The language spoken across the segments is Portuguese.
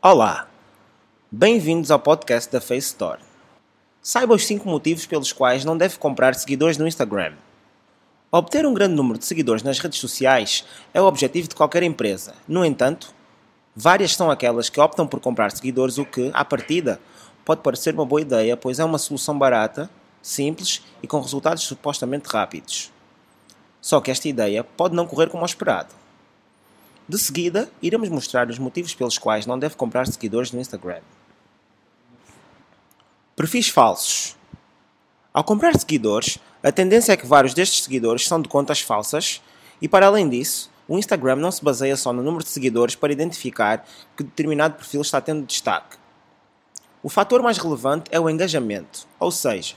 Olá, bem-vindos ao podcast da Face Store. Saiba os 5 motivos pelos quais não deve comprar seguidores no Instagram. Obter um grande número de seguidores nas redes sociais é o objetivo de qualquer empresa. No entanto, várias são aquelas que optam por comprar seguidores, o que, à partida, pode parecer uma boa ideia, pois é uma solução barata, simples e com resultados supostamente rápidos. Só que esta ideia pode não correr como esperado. De seguida, iremos mostrar os motivos pelos quais não deve comprar seguidores no Instagram. Perfis falsos. Ao comprar seguidores, a tendência é que vários destes seguidores são de contas falsas e, para além disso, o Instagram não se baseia só no número de seguidores para identificar que determinado perfil está tendo destaque. O fator mais relevante é o engajamento, ou seja,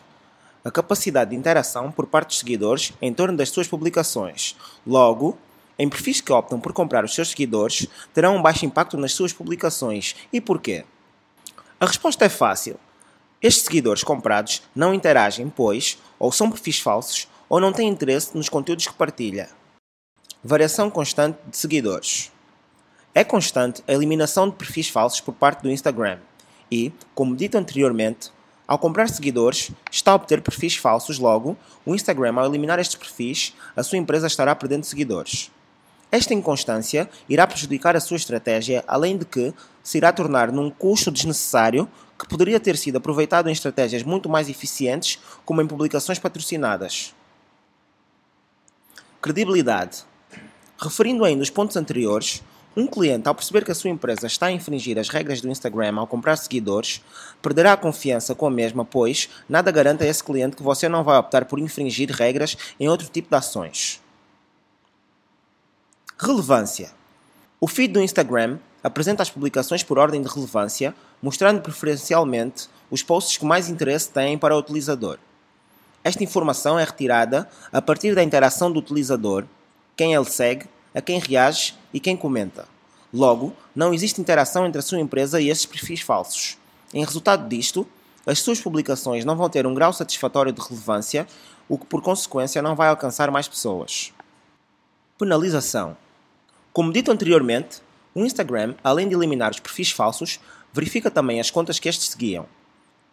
a capacidade de interação por parte dos seguidores em torno das suas publicações. Logo, em perfis que optam por comprar os seus seguidores, terão um baixo impacto nas suas publicações. E porquê? A resposta é fácil. Estes seguidores comprados não interagem, pois, ou são perfis falsos, ou não têm interesse nos conteúdos que partilha. Variação constante de seguidores. É constante a eliminação de perfis falsos por parte do Instagram e, como dito anteriormente, ao comprar seguidores, está a obter perfis falsos, logo, o Instagram, ao eliminar estes perfis, a sua empresa estará perdendo seguidores. Esta inconstância irá prejudicar a sua estratégia, além de que se irá tornar num custo desnecessário que poderia ter sido aproveitado em estratégias muito mais eficientes, como em publicações patrocinadas. Credibilidade. Referindo ainda os pontos anteriores, um cliente, ao perceber que a sua empresa está a infringir as regras do Instagram ao comprar seguidores, perderá a confiança com a mesma, pois nada garante a esse cliente que você não vai optar por infringir regras em outro tipo de ações. Relevância. O feed do Instagram apresenta as publicações por ordem de relevância, mostrando preferencialmente os posts que mais interesse têm para o utilizador. Esta informação é retirada a partir da interação do utilizador, quem ele segue, a quem reage e quem comenta. Logo, não existe interação entre a sua empresa e esses perfis falsos. Em resultado disto, as suas publicações não vão ter um grau satisfatório de relevância, o que por consequência não vai alcançar mais pessoas. Penalização. Como dito anteriormente, o Instagram, além de eliminar os perfis falsos, verifica também as contas que estes seguiam.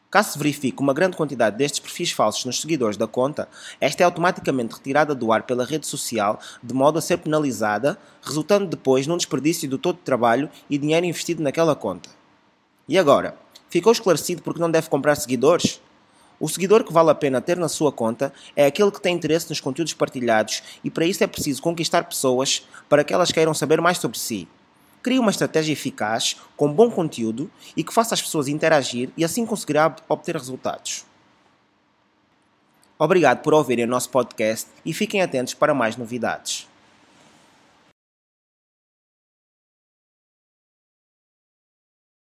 Caso se verifique uma grande quantidade destes perfis falsos nos seguidores da conta, esta é automaticamente retirada do ar pela rede social de modo a ser penalizada, resultando depois num desperdício do todo o trabalho e dinheiro investido naquela conta. E agora, ficou esclarecido porque não deve comprar seguidores? O seguidor que vale a pena ter na sua conta é aquele que tem interesse nos conteúdos partilhados e para isso é preciso conquistar pessoas para que elas queiram saber mais sobre si. Crie uma estratégia eficaz, com bom conteúdo e que faça as pessoas interagir e assim conseguirá obter resultados. Obrigado por ouvirem o nosso podcast e fiquem atentos para mais novidades.